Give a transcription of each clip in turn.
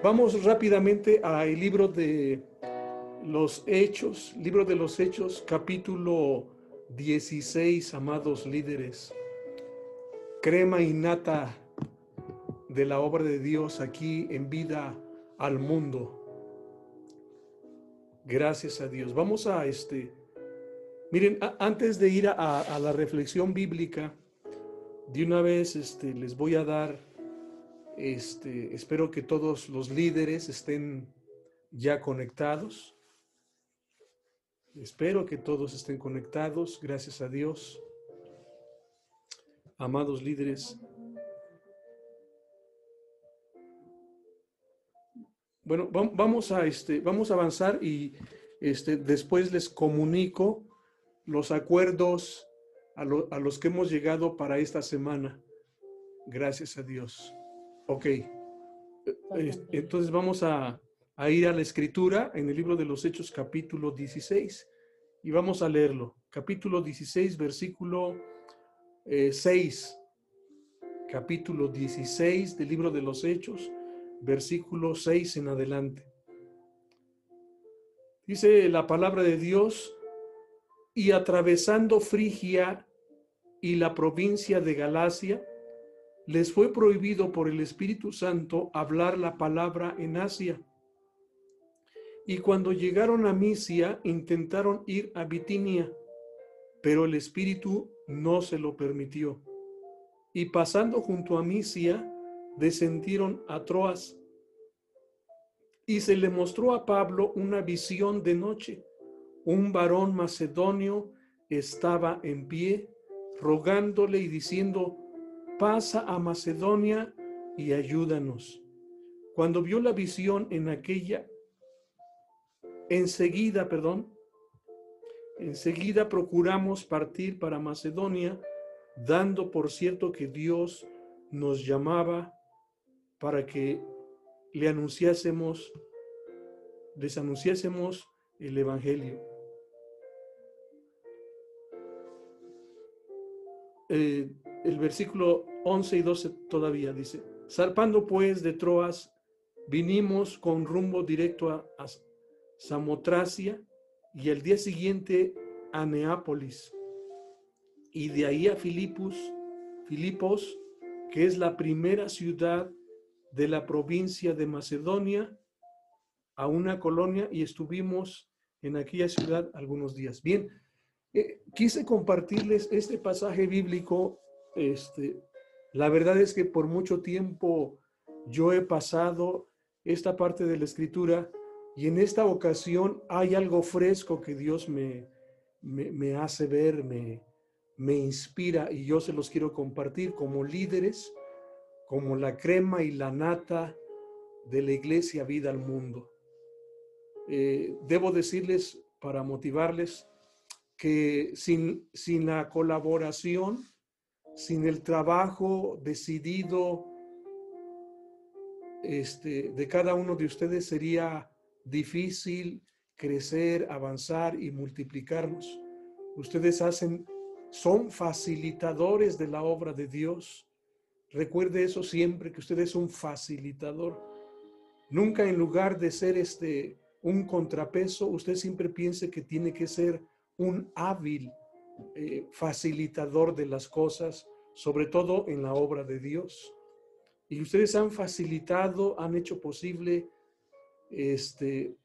Vamos rápidamente al libro de los Hechos, libro de los Hechos, capítulo 16, amados líderes. Crema innata de la obra de Dios aquí en vida al mundo. Gracias a Dios. Vamos a este. Miren, antes de ir a, a, la reflexión bíblica, de una vez este, les voy a dar este, espero que todos los líderes estén ya conectados. Espero que todos estén conectados, gracias a Dios. Amados líderes. Bueno, vamos a, este, vamos a avanzar y este, después les comunico los acuerdos a, a los que hemos llegado para esta semana. Gracias a Dios. Ok. Entonces vamos a, ir a la escritura en el libro de los Hechos capítulo 16 y vamos a leerlo. Capítulo 16, versículo 6. Eh, capítulo 16 del libro de los Hechos, versículo 6 en adelante. Dice la palabra de Dios, y atravesando Frigia y la provincia de Galacia, les fue prohibido por el Espíritu Santo hablar la palabra en Asia. Y cuando llegaron a Misia, intentaron ir a Bitinia, pero el Espíritu no se lo permitió. Y pasando junto a Misia, descendieron a Troas. Y se le mostró a Pablo una visión de noche. Un varón macedonio estaba en pie, rogándole y diciendo, pasa a Macedonia y ayúdanos. Cuando vio la visión en aquella, enseguida, perdón, enseguida procuramos partir para Macedonia, dando por cierto que Dios nos llamaba para que le anunciásemos, les anunciásemos el Evangelio. Eh, el versículo 11 y 12 todavía dice, zarpando pues de Troas, vinimos con rumbo directo a, Samotracia y el día siguiente a Neápolis y de ahí a Filipos, Filipos, que es la primera ciudad de la provincia de Macedonia, a una colonia y estuvimos en aquella ciudad algunos días. Bien, eh, quise compartirles este pasaje bíblico este, la verdad es que por mucho tiempo yo he pasado esta parte de la escritura y en esta ocasión hay algo fresco que Dios me, me, hace ver, me, me inspira y yo se los quiero compartir como líderes, como la crema y la nata de la iglesia vida al mundo. Eh, debo decirles, para motivarles, que sin, sin la colaboración sin el trabajo decidido este, de cada uno de ustedes sería difícil crecer, avanzar y multiplicarnos. Ustedes hacen, son facilitadores de la obra de Dios. Recuerde eso siempre, que usted es un facilitador. Nunca en lugar de ser este un contrapeso, usted siempre piense que tiene que ser un hábil eh, facilitador de las cosas, sobre todo en la obra de Dios. Y ustedes han facilitado, han hecho posible, este,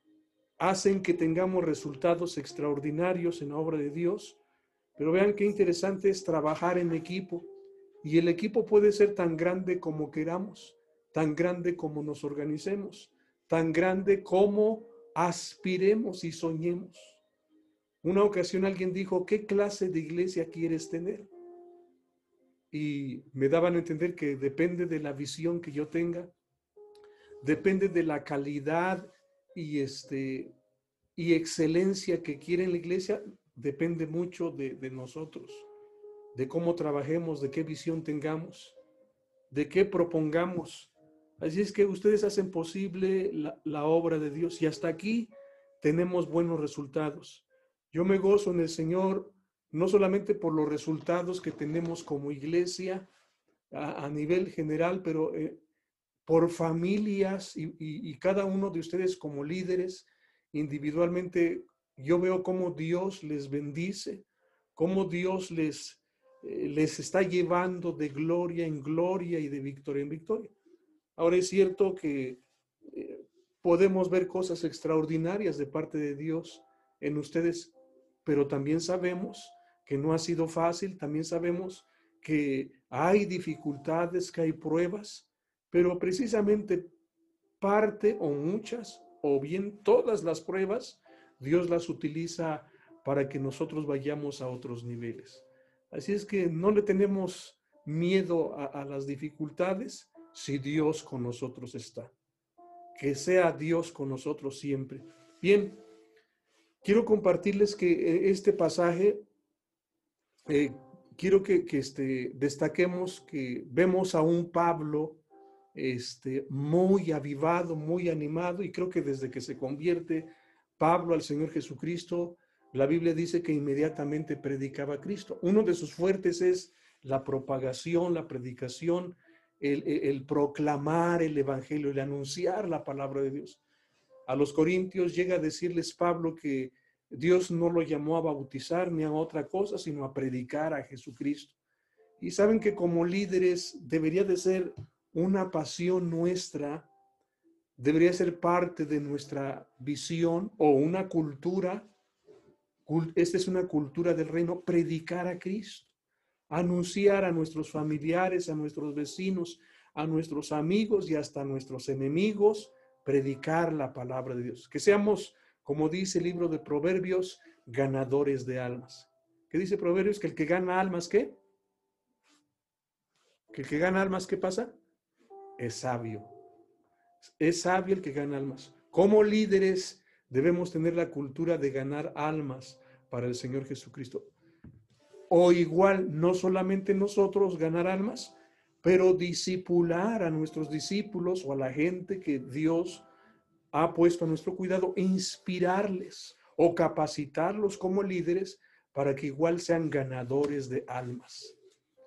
hacen que tengamos resultados extraordinarios en la obra de Dios. Pero vean qué interesante es trabajar en equipo. Y el equipo puede ser tan grande como queramos, tan grande como nos organicemos, tan grande como aspiremos y soñemos. Una ocasión alguien dijo, ¿qué clase de iglesia quieres tener? Y me daban a entender que depende de la visión que yo tenga, depende de la calidad y, este, y excelencia que quiere la iglesia, depende mucho de, nosotros, de cómo trabajemos, de qué visión tengamos, de qué propongamos. Así es que ustedes hacen posible la, la obra de Dios y hasta aquí tenemos buenos resultados. Yo me gozo en el Señor no solamente por los resultados que tenemos como iglesia a, nivel general, pero eh, por familias y, cada uno de ustedes como líderes individualmente, yo veo cómo Dios les bendice, cómo Dios les, eh, les está llevando de gloria en gloria y de victoria en victoria. Ahora es cierto que eh, podemos ver cosas extraordinarias de parte de Dios en ustedes, pero también sabemos que no ha sido fácil, también sabemos que hay dificultades, que hay pruebas, pero precisamente parte o muchas o bien todas las pruebas, Dios las utiliza para que nosotros vayamos a otros niveles. Así es que no le tenemos miedo a, las dificultades si Dios con nosotros está. Que sea Dios con nosotros siempre. Bien, quiero compartirles que eh, este pasaje eh, quiero que, este, destaquemos que vemos a un Pablo este, muy avivado, muy animado, y creo que desde que se convierte Pablo al Señor Jesucristo, la Biblia dice que inmediatamente predicaba a Cristo. Uno de sus fuertes es la propagación, la predicación, el, el proclamar el Evangelio, el anunciar la palabra de Dios. A los corintios llega a decirles Pablo que Dios no lo llamó a bautizar ni a otra cosa, sino a predicar a Jesucristo. Y saben que como líderes debería de ser una pasión nuestra, debería ser parte de nuestra visión o una cultura. Esta es una cultura del reino, predicar a Cristo, anunciar a nuestros familiares, a nuestros vecinos, a nuestros amigos y hasta a nuestros enemigos, predicar la palabra de Dios. Que seamos como dice el libro de Proverbios, ganadores de almas. ¿Qué dice Proverbios? Que el que gana almas, ¿qué? Que el que gana almas, ¿qué pasa? Es sabio. Es sabio el que gana almas. Como líderes debemos tener la cultura de ganar almas para el Señor Jesucristo. O igual, no solamente nosotros ganar almas, pero disipular a nuestros discípulos o a la gente que Dios ha puesto a nuestro cuidado inspirarles o capacitarlos como líderes para que igual sean ganadores de almas.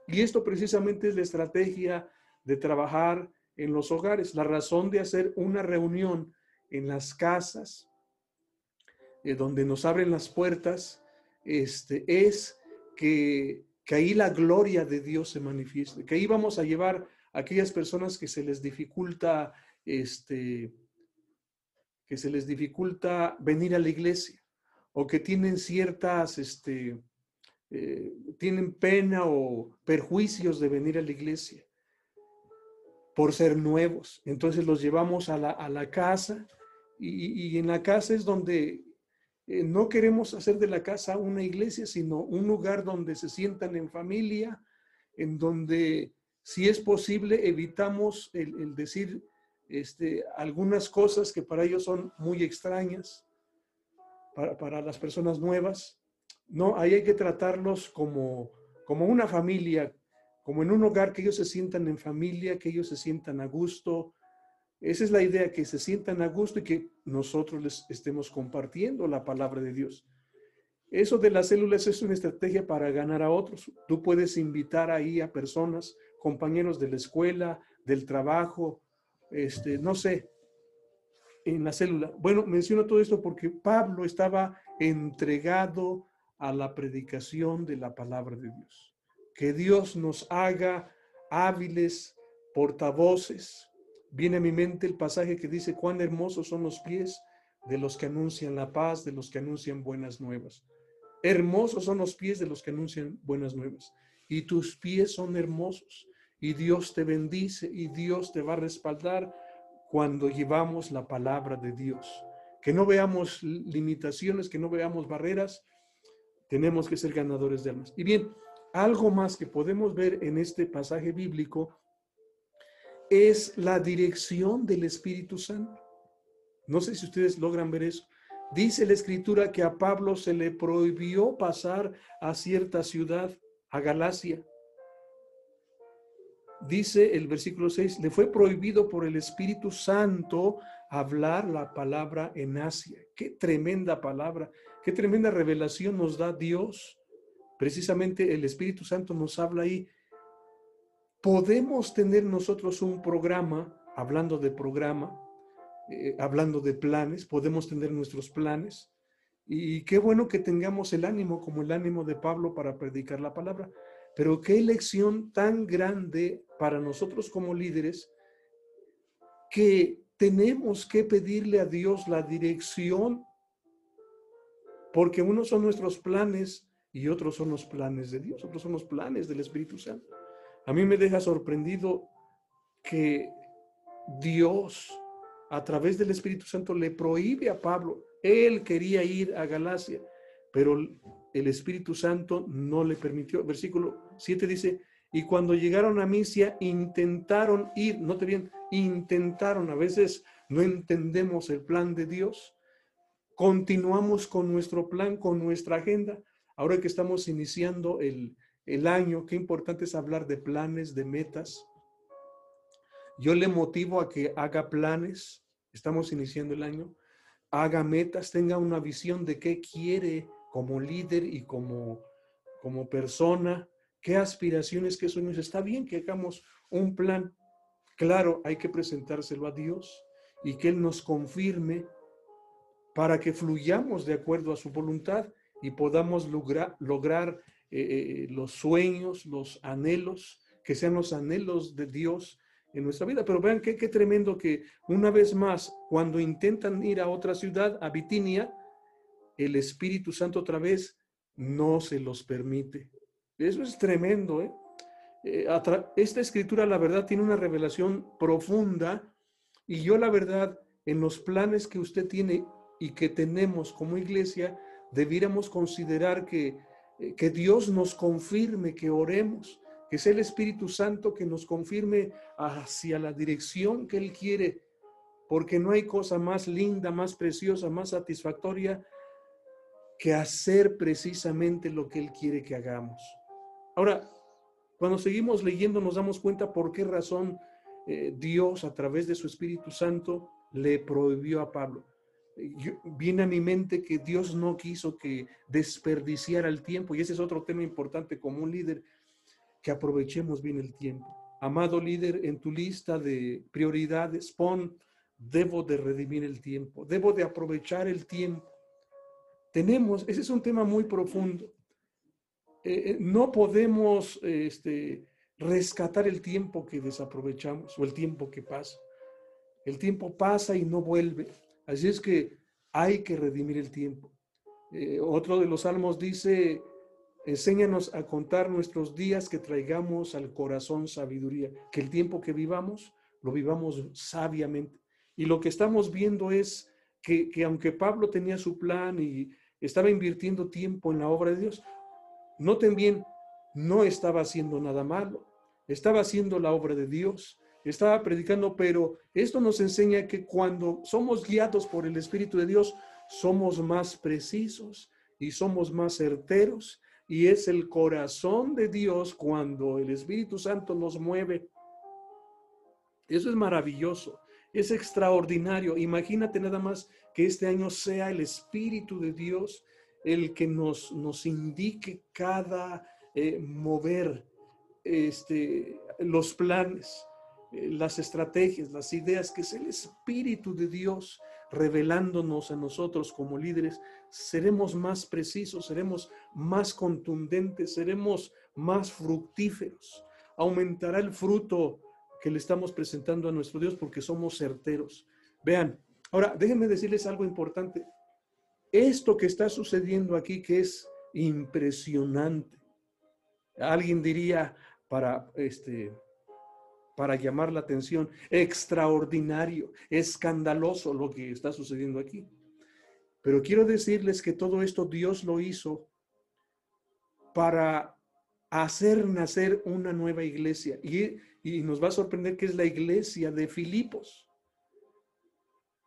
Y esto precisamente es la estrategia de trabajar en los hogares, la razón de hacer una reunión en las casas, eh, donde nos abren las puertas, este, es que, que ahí la gloria de Dios se manifieste, que ahí vamos a llevar a aquellas personas que se les dificulta este, que se les dificulta venir a la iglesia o que tienen ciertas, este, eh, tienen pena o perjuicios de venir a la iglesia por ser nuevos. Entonces los llevamos a la, casa y, en la casa es donde eh, no queremos hacer de la casa una iglesia, sino un lugar donde se sientan en familia, en donde, si es posible, evitamos el decir este, algunas cosas que para ellos son muy extrañas, para, las personas nuevas. No, ahí hay que tratarlos como, como una familia, como en un hogar que ellos se sientan en familia, que ellos se sientan a gusto. Esa es la idea, que se sientan a gusto y que nosotros les estemos compartiendo la palabra de Dios. Eso de las células es una estrategia para ganar a otros. Tú puedes invitar ahí a personas, compañeros de la escuela, del trabajo, este, no sé, en la célula. Bueno, menciono todo esto porque Pablo estaba entregado a la predicación de la palabra de Dios. Que Dios nos haga hábiles portavoces. Viene a mi mente el pasaje que dice, cuán hermosos son los pies de los que anuncian la paz, de los que anuncian buenas nuevas. Hermosos son los pies de los que anuncian buenas nuevas. Y tus pies son hermosos y Dios te bendice y Dios te va a respaldar cuando llevamos la palabra de Dios. Que no veamos limitaciones, que no veamos barreras, tenemos que ser ganadores de almas. Y bien, algo más que podemos ver en este pasaje bíblico es la dirección del Espíritu Santo. No sé si ustedes logran ver eso. Dice la escritura que a Pablo se le prohibió pasar a cierta ciudad, a Galacia dice el versículo 6, le fue prohibido por el Espíritu Santo hablar la palabra en Asia. Qué tremenda palabra, qué tremenda revelación nos da Dios. Precisamente el Espíritu Santo nos habla ahí. Podemos tener nosotros un programa hablando de programa, eh, hablando de planes, podemos tener nuestros planes. Y qué bueno que tengamos el ánimo como el ánimo de Pablo para predicar la palabra. Pero qué elección tan grande para nosotros como líderes que tenemos que pedirle a Dios la dirección, porque unos son nuestros planes y otros son los planes de Dios, otros son los planes del Espíritu Santo. A mí me deja sorprendido que Dios a través del Espíritu Santo le prohíbe a Pablo. Él quería ir a Galacia, pero el Espíritu Santo no le permitió. Versículo 7 dice, y cuando llegaron a Misia intentaron ir, no te bien, intentaron, a veces no entendemos el plan de Dios, continuamos con nuestro plan, con nuestra agenda. Ahora que estamos iniciando el, el año, qué importante es hablar de planes, de metas. Yo le motivo a que haga planes, estamos iniciando el año, haga metas, tenga una visión de qué quiere como líder y como, como persona, qué aspiraciones, qué sueños. Está bien que hagamos un plan. Claro, hay que presentárselo a Dios y que Él nos confirme para que fluyamos de acuerdo a su voluntad y podamos lograr, lograr eh, eh, los sueños, los anhelos, que sean los anhelos de Dios en nuestra vida. Pero vean qué, qué tremendo que una vez más, cuando intentan ir a otra ciudad, a Bitinia, el Espíritu Santo otra vez no se los permite. Eso es tremendo. ¿eh? eh esta escritura, la verdad, tiene una revelación profunda y yo, la verdad, en los planes que usted tiene y que tenemos como iglesia, debiéramos considerar que, eh, que Dios nos confirme que oremos, que sea el Espíritu Santo que nos confirme hacia la dirección que Él quiere, porque no hay cosa más linda, más preciosa, más satisfactoria que hacer precisamente lo que Él quiere que hagamos. Ahora, cuando seguimos leyendo nos damos cuenta por qué razón eh, Dios a través de su Espíritu Santo le prohibió a Pablo. Viene a mi mente que Dios no quiso que desperdiciara el tiempo y ese es otro tema importante como un líder que aprovechemos bien el tiempo. Amado líder, en tu lista de prioridades pon, debo de redimir el tiempo, debo de aprovechar el tiempo. Tenemos, ese es un tema muy profundo. Eh, eh, no podemos este, rescatar el tiempo que desaprovechamos o el tiempo que pasa. El tiempo pasa y no vuelve. Así es que hay que redimir el tiempo. Eh, otro de los salmos dice, Enséñanos a contar nuestros días, que traigamos al corazón sabiduría, que el tiempo que vivamos lo vivamos sabiamente. Y lo que estamos viendo es que, aunque Pablo tenía su plan y estaba invirtiendo tiempo en la obra de Dios, noten bien, no estaba haciendo nada malo, estaba haciendo la obra de Dios, estaba predicando, pero esto nos enseña que cuando somos guiados por el Espíritu de Dios, somos más precisos y somos más certeros y es el corazón de Dios cuando el Espíritu Santo nos mueve. Eso es maravilloso, es extraordinario. Imagínate nada más que este año sea el Espíritu de Dios el que nos, nos indique cada eh, mover este, los planes, las estrategias, las ideas, que es el Espíritu de Dios revelándonos a nosotros como líderes, seremos más precisos, seremos más contundentes, seremos más fructíferos. Aumentará el fruto que le estamos presentando a nuestro Dios porque somos certeros. Vean, ahora déjenme decirles algo importante. Esto que está sucediendo aquí, que es impresionante. Alguien diría para este para llamar la atención. Extraordinario, escandaloso lo que está sucediendo aquí. Pero quiero decirles que todo esto Dios lo hizo para hacer nacer una nueva iglesia. Y, nos va a sorprender que es la iglesia de Filipos.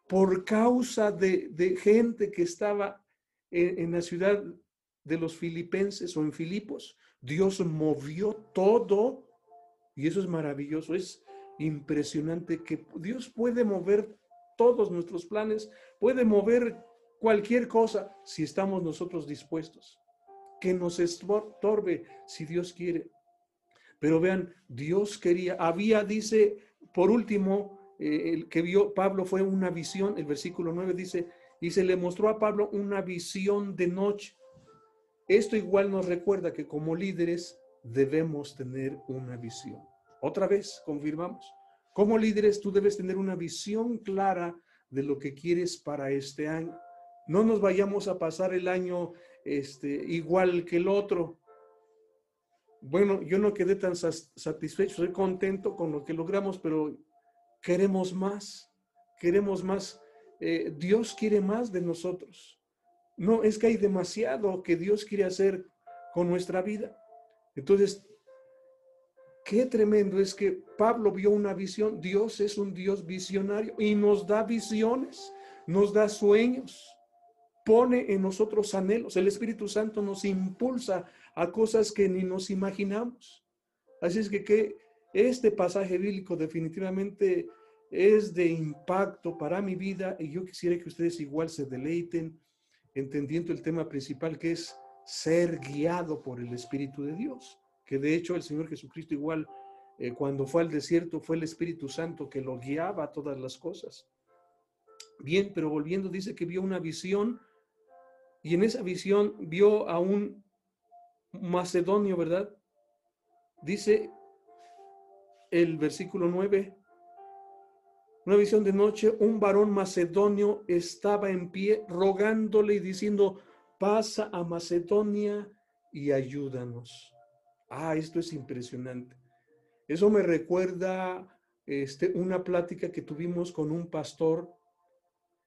Por causa de, gente que estaba en, en la ciudad de los filipenses o en Filipos, Dios movió todo y eso es maravilloso, es impresionante que Dios puede mover todos nuestros planes, puede mover cualquier cosa si estamos nosotros dispuestos. Que nos estorbe si Dios quiere. Pero vean, Dios quería, había, dice, por último, eh, el que vio Pablo fue una visión, el versículo 9 dice, y se le mostró a Pablo una visión de noche. Esto igual nos recuerda que como líderes debemos tener una visión. Otra vez, confirmamos, como líderes tú debes tener una visión clara de lo que quieres para este año. No nos vayamos a pasar el año este, igual que el otro. Bueno, yo no quedé tan satisfecho, soy contento con lo que logramos, pero queremos más, queremos más. Eh, Dios quiere más de nosotros. No, es que hay demasiado que Dios quiere hacer con nuestra vida. Entonces, qué tremendo es que Pablo vio una visión. Dios es un Dios visionario y nos da visiones, nos da sueños, pone en nosotros anhelos. El Espíritu Santo nos impulsa a cosas que ni nos imaginamos. Así es que, que este pasaje bíblico definitivamente es de impacto para mi vida y yo quisiera que ustedes igual se deleiten entendiendo el tema principal que es ser guiado por el Espíritu de Dios, que de hecho el Señor Jesucristo igual eh, cuando fue al desierto fue el Espíritu Santo que lo guiaba a todas las cosas. Bien, pero volviendo dice que vio una visión y en esa visión vio a un macedonio, ¿verdad? Dice el versículo 9, una visión de noche, un varón macedonio estaba en pie rogándole y diciendo, pasa a Macedonia y ayúdanos. Ah, esto es impresionante. Eso me recuerda este, una plática que tuvimos con un pastor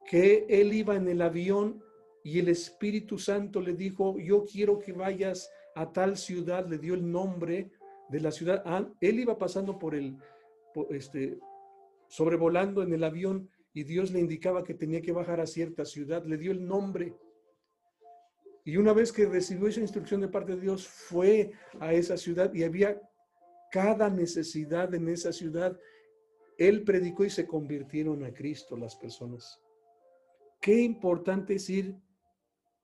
que él iba en el avión y el Espíritu Santo le dijo, yo quiero que vayas a tal ciudad, le dio el nombre de la ciudad. Ah, él iba pasando por el, este, sobrevolando en el avión y Dios le indicaba que tenía que bajar a cierta ciudad, le dio el nombre. Y una vez que recibió esa instrucción de parte de Dios, fue a esa ciudad y había cada necesidad en esa ciudad. Él predicó y se convirtieron a Cristo las personas. Qué importante es ir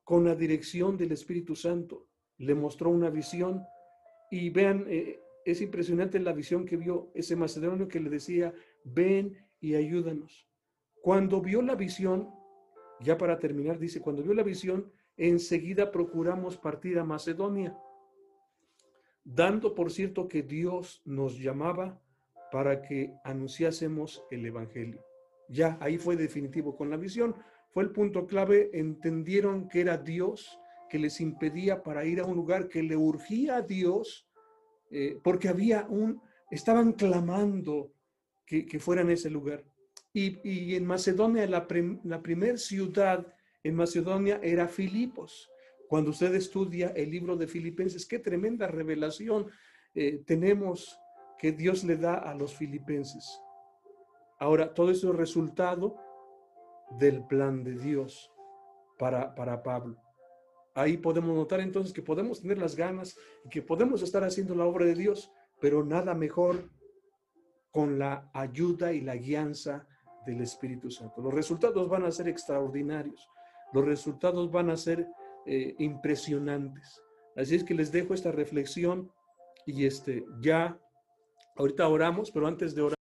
con la dirección del Espíritu Santo. Le mostró una visión y vean, eh, es impresionante la visión que vio ese macedonio que le decía, ven y ayúdanos. Cuando vio la visión, ya para terminar, dice, cuando vio la visión, enseguida procuramos partir a Macedonia, dando por cierto que Dios nos llamaba para que anunciásemos el Evangelio. Ya, ahí fue definitivo con la visión, fue el punto clave, entendieron que era Dios que les impedía para ir a un lugar que le urgía a Dios, eh, porque había un, estaban clamando que, que fueran ese lugar. Y, en Macedonia, la, la primera ciudad en Macedonia era Filipos. Cuando usted estudia el libro de Filipenses, qué tremenda revelación eh, tenemos que Dios le da a los filipenses. Ahora, todo eso es resultado del plan de Dios para, para Pablo. Ahí podemos notar entonces que podemos tener las ganas y que podemos estar haciendo la obra de Dios, pero nada mejor con la ayuda y la guianza del Espíritu Santo. Los resultados van a ser extraordinarios, los resultados van a ser eh, impresionantes. Así es que les dejo esta reflexión y este ya ahorita oramos, pero antes de orar